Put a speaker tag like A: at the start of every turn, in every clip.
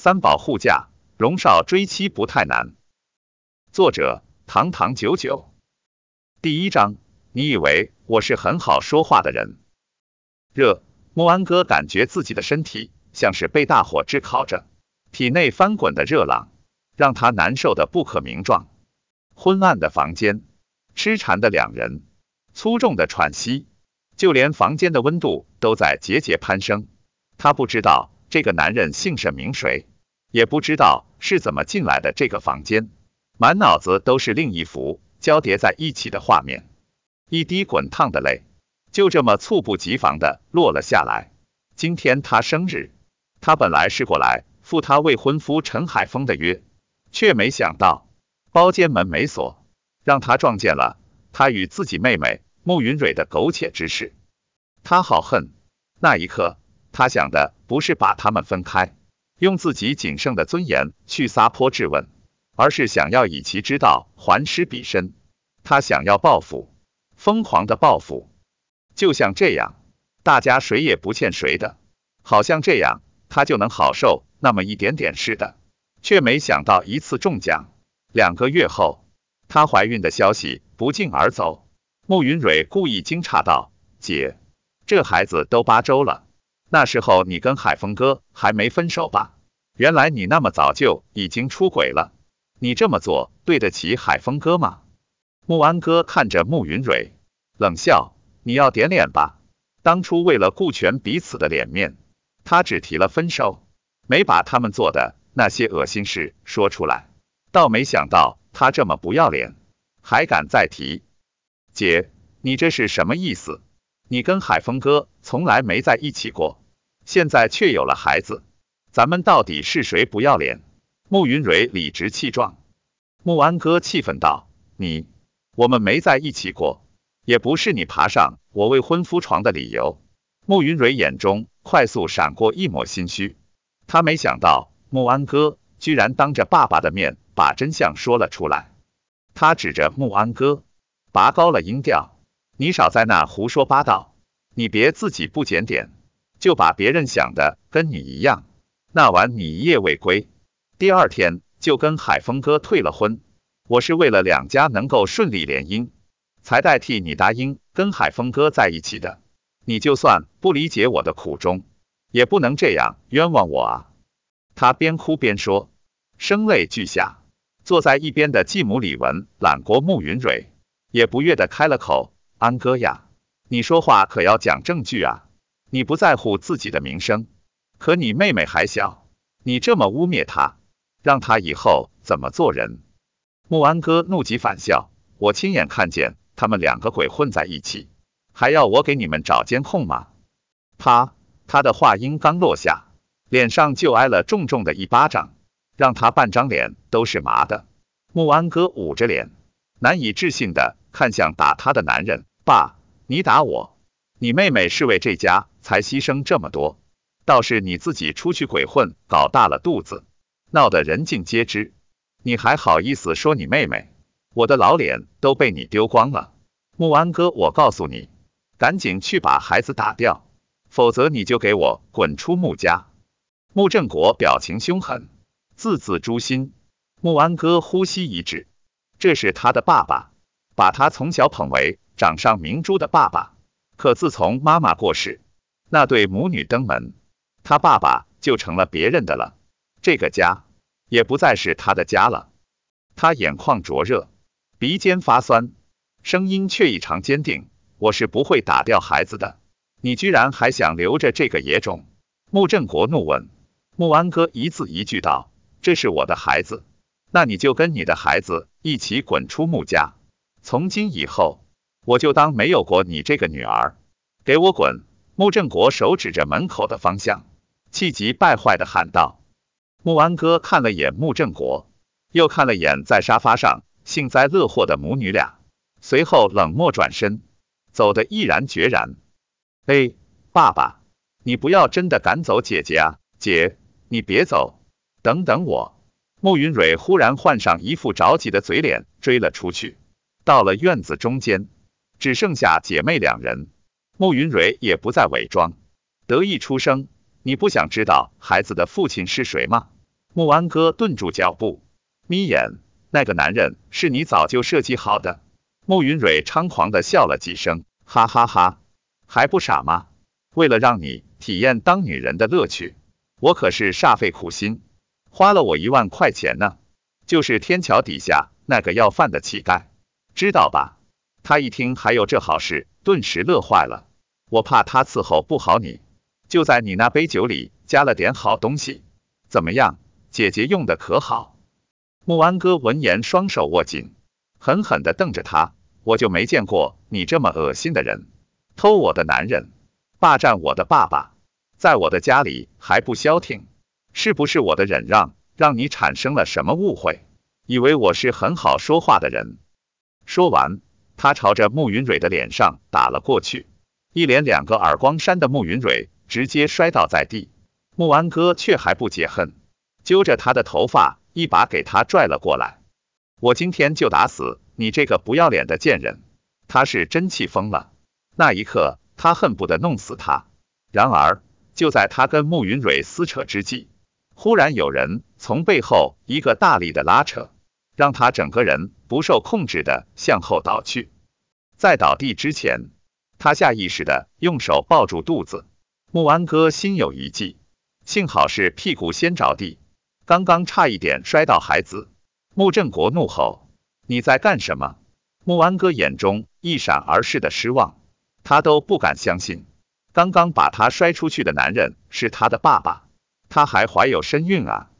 A: 三宝护驾，荣少追妻不太难。作者：堂堂九九。第一章，你以为我是很好说话的人？热，莫安哥感觉自己的身体像是被大火炙烤着，体内翻滚的热浪让他难受的不可名状。昏暗的房间，痴缠的两人，粗重的喘息，就连房间的温度都在节节攀升。他不知道。这个男人姓甚名谁，也不知道是怎么进来的这个房间，满脑子都是另一幅交叠在一起的画面，一滴滚烫的泪就这么猝不及防的落了下来。今天他生日，他本来是过来赴他未婚夫陈海峰的约，却没想到包间门没锁，让他撞见了他与自己妹妹穆云蕊的苟且之事。他好恨，那一刻。他想的不是把他们分开，用自己仅剩的尊严去撒泼质问，而是想要以其之道还施彼身。他想要报复，疯狂的报复，就像这样，大家谁也不欠谁的，好像这样他就能好受那么一点点似的，却没想到一次中奖。两个月后，她怀孕的消息不胫而走。穆云蕊故意惊诧道：“姐，这孩子都八周了。”那时候你跟海峰哥还没分手吧？原来你那么早就已经出轨了。你这么做对得起海峰哥吗？穆安哥看着穆云蕊，冷笑：“你要点脸吧？当初为了顾全彼此的脸面，他只提了分手，没把他们做的那些恶心事说出来。倒没想到他这么不要脸，还敢再提。姐，你这是什么意思？”你跟海峰哥从来没在一起过，现在却有了孩子，咱们到底是谁不要脸？穆云蕊理直气壮。穆安哥气愤道：“你，我们没在一起过，也不是你爬上我未婚夫床的理由。”穆云蕊眼中快速闪过一抹心虚，她没想到穆安哥居然当着爸爸的面把真相说了出来。她指着穆安哥，拔高了音调。你少在那胡说八道！你别自己不检点，就把别人想的跟你一样。那晚你一夜未归，第二天就跟海峰哥退了婚。我是为了两家能够顺利联姻，才代替你答应跟海峰哥在一起的。你就算不理解我的苦衷，也不能这样冤枉我啊！他边哭边说，声泪俱下。坐在一边的继母李文揽过穆云蕊，也不悦的开了口。安哥呀，你说话可要讲证据啊！你不在乎自己的名声，可你妹妹还小，你这么污蔑她，让她以后怎么做人？穆安哥怒极反笑，我亲眼看见他们两个鬼混在一起，还要我给你们找监控吗？啪！他的话音刚落下，脸上就挨了重重的一巴掌，让他半张脸都是麻的。穆安哥捂着脸，难以置信的看向打他的男人。爸，你打我，你妹妹是为这家才牺牲这么多，倒是你自己出去鬼混，搞大了肚子，闹得人尽皆知，你还好意思说你妹妹？我的老脸都被你丢光了。穆安哥，我告诉你，赶紧去把孩子打掉，否则你就给我滚出穆家。穆正国表情凶狠，字字诛心。穆安哥呼吸一滞，这是他的爸爸，把他从小捧为。掌上明珠的爸爸，可自从妈妈过世，那对母女登门，他爸爸就成了别人的了，这个家也不再是他的家了。他眼眶灼热，鼻尖发酸，声音却异常坚定：“我是不会打掉孩子的，你居然还想留着这个野种！”穆振国怒问。穆安哥一字一句道：“这是我的孩子，那你就跟你的孩子一起滚出穆家，从今以后。”我就当没有过你这个女儿，给我滚！穆正国手指着门口的方向，气急败坏的喊道。穆安哥看了眼穆正国，又看了眼在沙发上幸灾乐祸的母女俩，随后冷漠转身，走得毅然决然。哎，爸爸，你不要真的赶走姐姐啊！姐，你别走，等等我。穆云蕊忽然换上一副着急的嘴脸，追了出去，到了院子中间。只剩下姐妹两人，穆云蕊也不再伪装，得意出声：“你不想知道孩子的父亲是谁吗？穆安哥顿住脚步，眯眼，那个男人是你早就设计好的。穆云蕊猖狂地笑了几声，哈哈哈哈，还不傻吗？为了让你体验当女人的乐趣，我可是煞费苦心，花了我一万块钱呢。就是天桥底下那个要饭的乞丐，知道吧？他一听还有这好事，顿时乐坏了。我怕他伺候不好你，就在你那杯酒里加了点好东西。怎么样？姐姐用的可好？穆安哥闻言，双手握紧，狠狠地瞪着他。我就没见过你这么恶心的人，偷我的男人，霸占我的爸爸，在我的家里还不消停？是不是我的忍让让你产生了什么误会，以为我是很好说话的人？说完，他朝着穆云蕊的脸上打了过去，一连两个耳光扇的穆云蕊直接摔倒在地。穆安哥却还不解恨。揪着他的头发，一把给他拽了过来。我今天就打死你这个不要脸的贱人！他是真气疯了。那一刻，他恨不得弄死他。然而，就在他跟穆云蕊撕扯之际，忽然有人从背后一个大力的拉扯，让他整个人不受控制的向后倒去。在倒地之前，他下意识的用手抱住肚子。穆安哥心有余悸，幸好是屁股先着地。刚刚差一点摔到孩子，穆振国怒吼：“你在干什么？”穆安哥眼中一闪而逝的失望，他都不敢相信，刚刚把他摔出去的男人是他的爸爸，他还怀有身孕啊！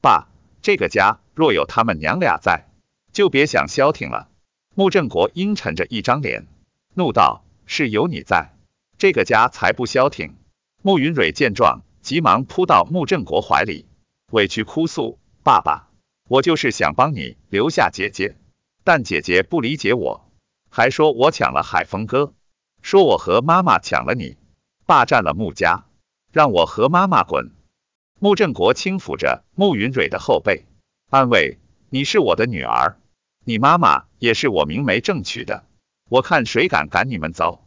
A: 爸，这个家若有他们娘俩在，就别想消停了。穆振国阴沉着一张脸，怒道：“是有你在，这个家才不消停。”穆云蕊见状，急忙扑到穆振国怀里。委屈哭诉：“爸爸，我就是想帮你留下姐姐，但姐姐不理解我，还说我抢了海峰哥，说我和妈妈抢了你，霸占了穆家，让我和妈妈滚。”穆振国轻抚着穆云蕊的后背，安慰：“你是我的女儿，你妈妈也是我明媒正娶的，我看谁敢赶你们走。”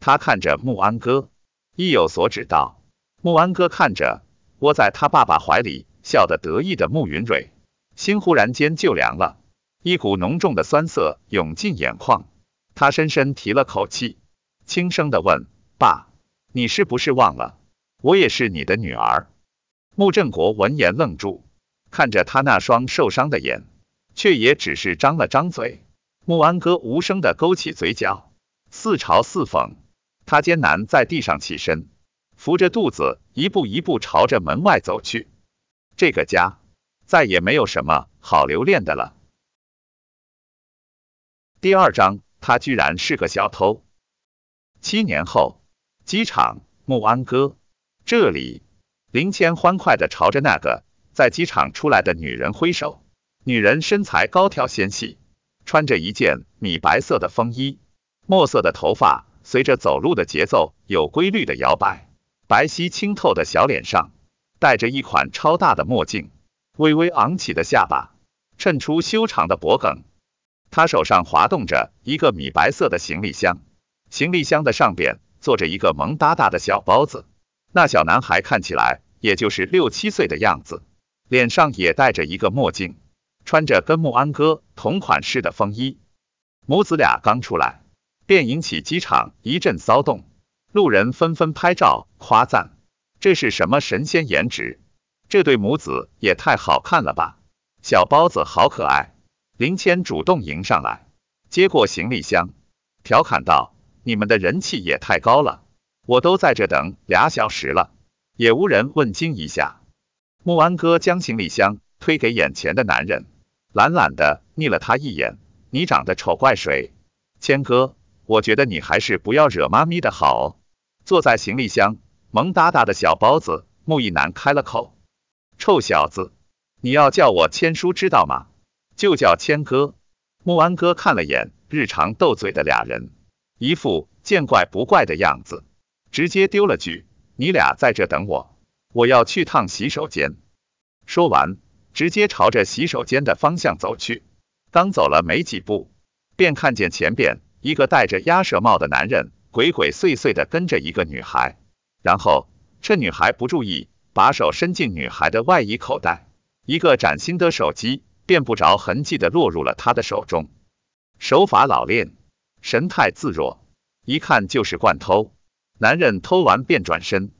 A: 他看着穆安哥，意有所指道：“穆安哥看着窝在他爸爸怀里。”笑得得意的穆云蕊，心忽然间就凉了，一股浓重的酸涩涌进眼眶。他深深提了口气，轻声地问：“爸，你是不是忘了，我也是你的女儿？”穆振国闻言愣住，看着他那双受伤的眼，却也只是张了张嘴。穆安哥无声的勾起嘴角，似嘲似讽。他艰难在地上起身，扶着肚子，一步一步朝着门外走去。这个家再也没有什么好留恋的了。第二章，他居然是个小偷。七年后，机场，穆安哥这里，林谦欢快地朝着那个在机场出来的女人挥手。女人身材高挑纤细，穿着一件米白色的风衣，墨色的头发随着走路的节奏有规律的摇摆，白皙清透的小脸上。戴着一款超大的墨镜，微微昂起的下巴衬出修长的脖颈。他手上滑动着一个米白色的行李箱，行李箱的上边坐着一个萌哒哒的小包子。那小男孩看起来也就是六七岁的样子，脸上也戴着一个墨镜，穿着跟穆安哥同款式的风衣。母子俩刚出来，便引起机场一阵骚动，路人纷纷拍照夸赞。这是什么神仙颜值？这对母子也太好看了吧！小包子好可爱。林谦主动迎上来，接过行李箱，调侃道：“你们的人气也太高了，我都在这等俩小时了，也无人问津一下。”穆安哥将行李箱推给眼前的男人，懒懒的睨了他一眼：“你长得丑怪谁？谦哥，我觉得你还是不要惹妈咪的好。”坐在行李箱。萌哒哒的小包子，穆一男开了口：“臭小子，你要叫我谦叔知道吗？就叫谦哥。”穆安哥看了眼日常斗嘴的俩人，一副见怪不怪的样子，直接丢了句：“你俩在这等我，我要去趟洗手间。”说完，直接朝着洗手间的方向走去。刚走了没几步，便看见前边一个戴着鸭舌帽的男人鬼鬼祟祟的跟着一个女孩。然后趁女孩不注意，把手伸进女孩的外衣口袋，一个崭新的手机便不着痕迹的落入了他的手中。手法老练，神态自若，一看就是惯偷。男人偷完便转身，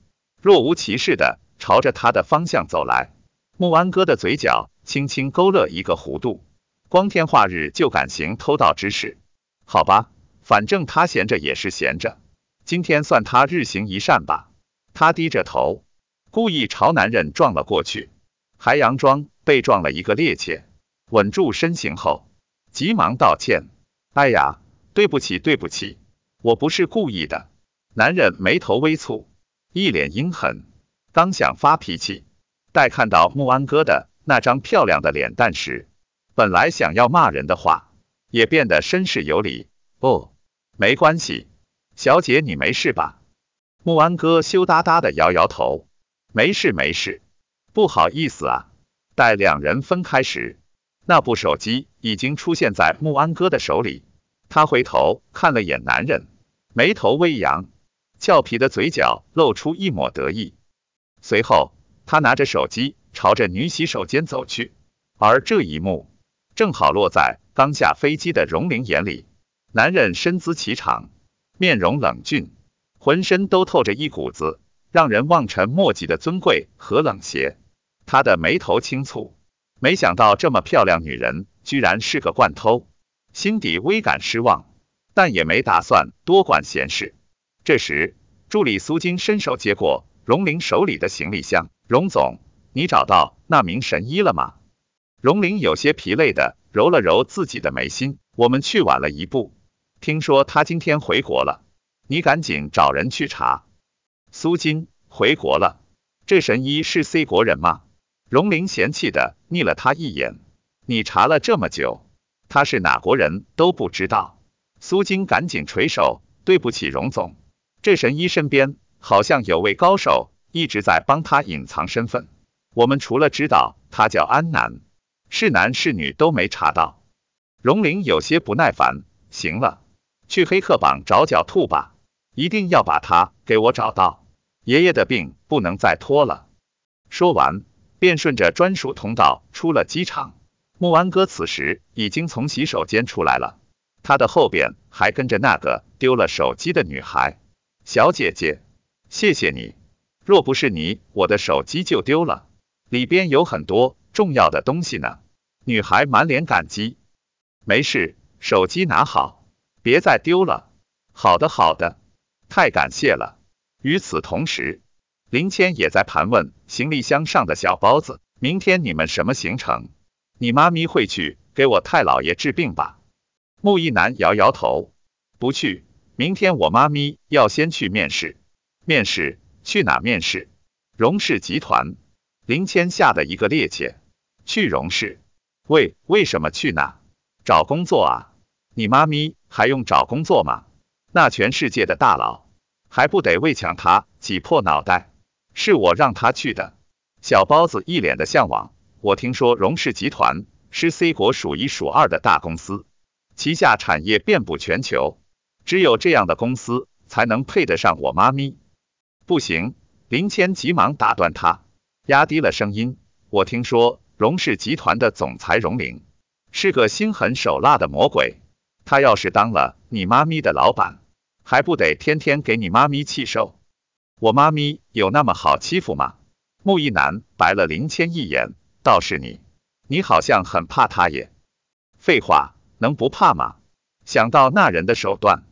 A: 若无其事的朝着他的方向走来。穆安哥的嘴角轻轻勾勒一个弧度，光天化日就敢行偷盗之事？好吧，反正他闲着也是闲着，今天算他日行一善吧。他低着头，故意朝男人撞了过去，还佯装被撞了一个趔趄，稳住身形后，急忙道歉：“哎呀，对不起，对不起，我不是故意的。”男人眉头微蹙，一脸阴狠，刚想发脾气。待看到穆安哥的那张漂亮的脸蛋时，本来想要骂人的话，也变得绅士有礼。哦，没关系，小姐你没事吧？穆安哥羞答答的摇摇头，没事没事，不好意思啊。待两人分开时，那部手机已经出现在穆安哥的手里。他回头看了眼男人，眉头微扬，俏皮的嘴角露出一抹得意。随后。他拿着手机朝着女洗手间走去，而这一幕正好落在刚下飞机的荣玲眼里。男人身姿颀长，面容冷峻，浑身都透着一股子让人望尘莫及的尊贵和冷邪。他的眉头轻蹙，没想到这么漂亮女人居然是个惯偷，心底微感失望，但也没打算多管闲事。这时，助理苏金伸手接过荣玲手里的行李箱。荣总，你找到那名神医了吗？荣玲有些疲累的揉了揉自己的眉心。我们去晚了一步，听说他今天回国了，你赶紧找人去查。苏金回国了，这神医是 C 国人吗？荣玲嫌弃的睨了他一眼。你查了这么久，他是哪国人都不知道。苏金赶紧垂手，对不起荣总，这神医身边好像有位高手。一直在帮他隐藏身份，我们除了知道他叫安南，是男是女都没查到。荣玲有些不耐烦，行了，去黑客榜找狡兔吧，一定要把他给我找到。爷爷的病不能再拖了。说完，便顺着专属通道出了机场。木安哥此时已经从洗手间出来了，他的后边还跟着那个丢了手机的女孩。小姐姐，谢谢你。若不是你，我的手机就丢了，里边有很多重要的东西呢。女孩满脸感激。没事，手机拿好，别再丢了。好的，好的，太感谢了。与此同时，林谦也在盘问行李箱上的小包子。明天你们什么行程？你妈咪会去给我太姥爷治病吧？木易男摇摇头，不去。明天我妈咪要先去面试，面试。去哪面试？荣氏集团。林谦吓得一个趔趄。去荣氏？为为什么去哪？找工作啊？你妈咪还用找工作吗？那全世界的大佬还不得为抢他挤破脑袋？是我让他去的。小包子一脸的向往。我听说荣氏集团是 C 国数一数二的大公司，旗下产业遍布全球，只有这样的公司才能配得上我妈咪。不行，林谦急忙打断他，压低了声音。我听说荣氏集团的总裁荣玲是个心狠手辣的魔鬼，他要是当了你妈咪的老板，还不得天天给你妈咪气受？我妈咪有那么好欺负吗？木易男白了林谦一眼，倒是你，你好像很怕他耶。废话，能不怕吗？想到那人的手段，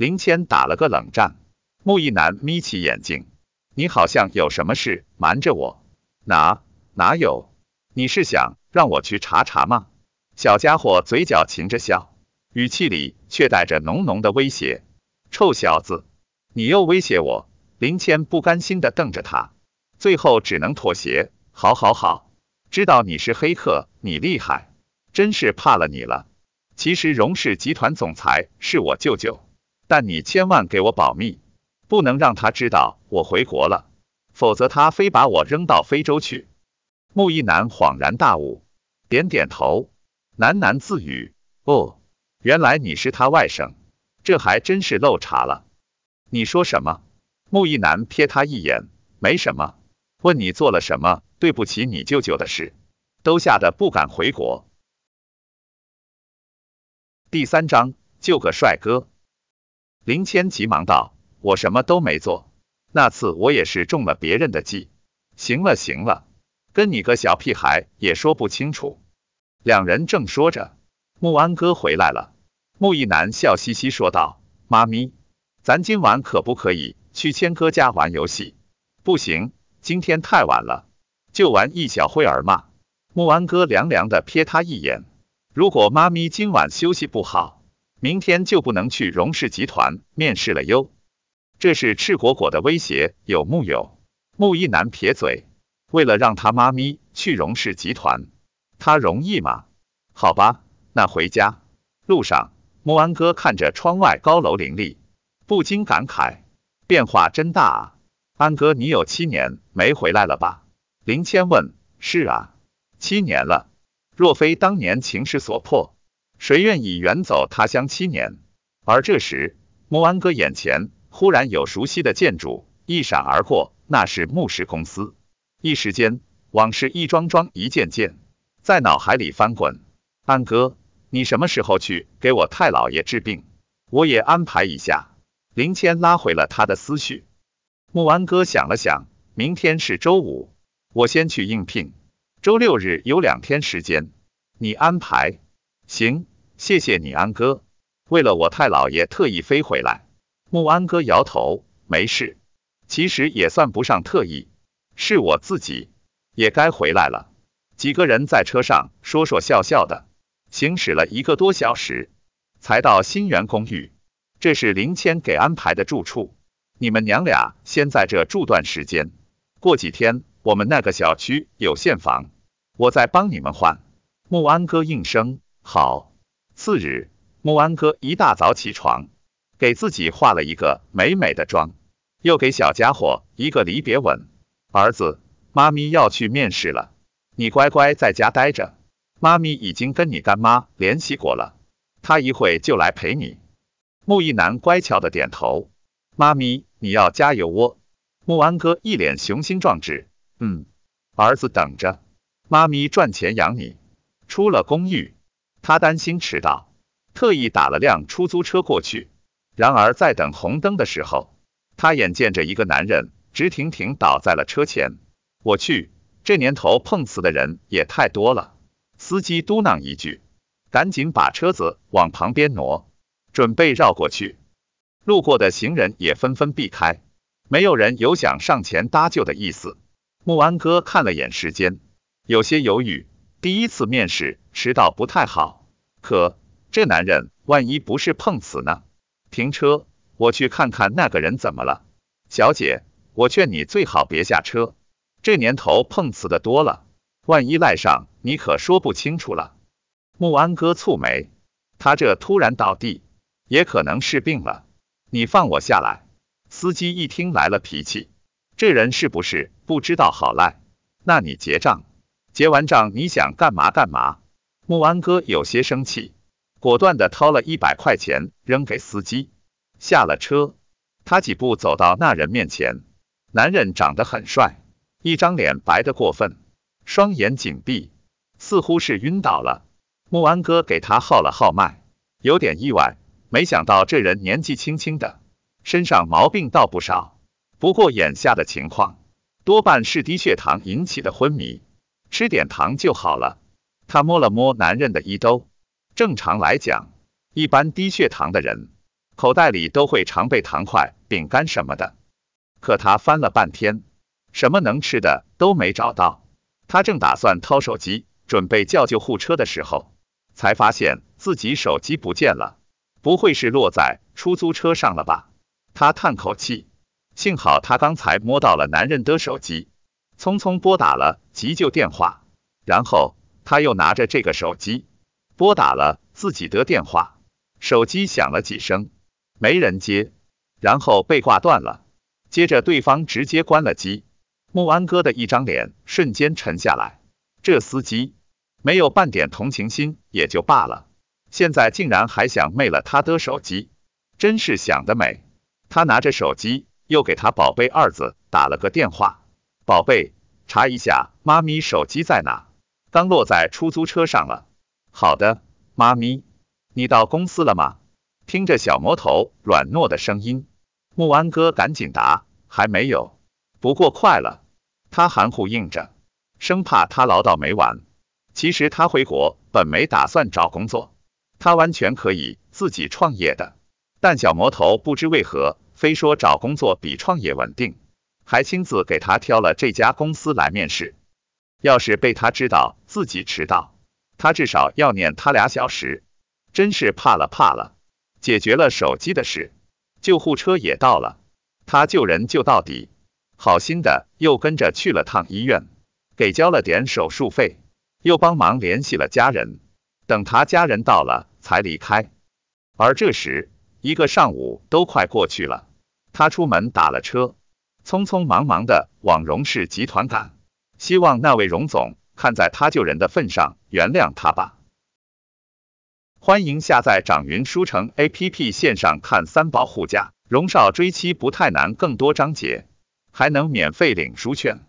A: 林谦打了个冷战。木易男眯起眼睛，你好像有什么事瞒着我？哪哪有？你是想让我去查查吗？小家伙嘴角噙着笑，语气里却带着浓浓的威胁。臭小子，你又威胁我！林谦不甘心的瞪着他，最后只能妥协。好好好，知道你是黑客，你厉害，真是怕了你了。其实荣氏集团总裁是我舅舅，但你千万给我保密。不能让他知道我回国了，否则他非把我扔到非洲去。木易男恍然大悟，点点头，喃喃自语：“哦，原来你是他外甥，这还真是漏查了。”你说什么？木易男瞥他一眼，没什么，问你做了什么对不起你舅舅的事。都吓得不敢回国。第三章，救个帅哥。林谦急忙道：“我什么都没做，那次我也是中了别人的计。”行了行了，跟你个小屁孩也说不清楚。两人正说着，穆安哥回来了。穆一男笑嘻嘻说道：“妈咪，咱今晚可不可以去谦哥家玩游戏？”“不行，今天太晚了，就玩一小会儿嘛。”穆安哥凉凉的瞥他一眼：“如果妈咪今晚休息不好，明天就不能去荣氏集团面试了哟。”这是赤果果的威胁，有木有？木一男撇嘴：“为了让他妈咪去荣氏集团，他容易吗？好吧，那回家。”路上。穆安哥看着窗外高楼林立，不禁感慨：变化真大啊！安哥，你有七年没回来了吧？林谦问。是啊，七年了。若非当年情势所迫，谁愿意远走他乡七年？而这时，穆安哥眼前忽然有熟悉的建筑一闪而过，那是牧氏公司。一时间，往事一桩桩一件件在脑海里翻滚。安哥。你什么时候去给我太姥爷治病？我也安排一下。林谦拉回了他的思绪。穆安哥想了想，明天是周五，我先去应聘。周六日有两天时间，你安排。行，谢谢你安哥。为了我太姥爷特意飞回来。穆安哥摇头，没事，其实也算不上特意，是我自己也该回来了。几个人在车上说说笑笑的。行驶了一个多小时，才到新源公寓。这是林谦给安排的住处，你们娘俩先在这住段时间。过几天我们那个小区有现房，我再帮你们换。穆安哥应声好。次日，穆安哥一大早起床，给自己化了一个美美的妆，又给小家伙一个离别吻。儿子，妈咪要去面试了，你乖乖在家待着。妈咪已经跟你干妈联系过了，她一会就来陪你。穆一男乖巧的点头。妈咪，你要加油哦。穆安哥一脸雄心壮志。嗯，儿子等着，妈咪赚钱养你。出了公寓，他担心迟到，特意打了辆出租车过去。然而在等红灯的时候，他眼见着一个男人直挺挺倒在了车前。我去，这年头碰瓷的人也太多了。司机嘟囔一句，赶紧把车子往旁边挪，准备绕过去。路过的行人也纷纷避开，没有人有想上前搭救的意思。穆安哥看了眼时间，有些犹豫。第一次面试迟到不太好，可这男人万一不是碰瓷呢？停车，我去看看那个人怎么了。小姐，我劝你最好别下车，这年头碰瓷的多了。万一赖上，你可说不清楚了。穆安哥蹙眉，他这突然倒地，也可能是病了。你放我下来。司机一听来了脾气，这人是不是不知道好赖？那你结账，结完账你想干嘛干嘛？穆安哥有些生气，果断的掏了一百块钱扔给司机，下了车。他几步走到那人面前，男人长得很帅，一张脸白得过分。双眼紧闭，似乎是晕倒了。穆安哥给他号了号脉，有点意外，没想到这人年纪轻轻的，身上毛病倒不少。不过眼下的情况，多半是低血糖引起的昏迷，吃点糖就好了。他摸了摸男人的衣兜，正常来讲，一般低血糖的人，口袋里都会常备糖块、饼干什么的。可他翻了半天，什么能吃的都没找到。他正打算掏手机，准备叫救护车的时候，才发现自己手机不见了，不会是落在出租车上了吧？他叹口气，幸好他刚才摸到了男人的手机，匆匆拨打了急救电话，然后他又拿着这个手机。拨打了自己的电话，手机响了几声，没人接，然后被挂断了，接着对方直接关了机。穆安哥的一张脸瞬间沉下来，这司机。没有半点同情心也就罢了，现在竟然还想昧了他的手机，真是想得美。他拿着手机又给他宝贝二子打了个电话，宝贝，查一下妈咪手机在哪？刚落在出租车上了。好的，妈咪，你到公司了吗？听着小魔头软糯的声音，木安哥赶紧答：还没有，不过快了。他含糊应着，生怕他唠叨没完。其实他回国本没打算找工作，他完全可以自己创业的。但小魔头不知为何，非说找工作比创业稳定，还亲自给他挑了这家公司来面试。要是被他知道自己迟到，他至少要念他俩小时。真是怕了怕了。解决了手机的事，救护车也到了，他救人救到底，好心的又跟着去了趟医院，给交了点手术费，又帮忙联系了家人，等他家人到了才离开。而这时，一个上午都快过去了，他出门打了车，匆匆忙忙的往荣氏集团赶，希望那位荣总看在他救人的份上原谅他吧。欢迎下载掌云书城 APP 线上看三宝护驾，荣少追妻不太难，更多章节还能免费领书券。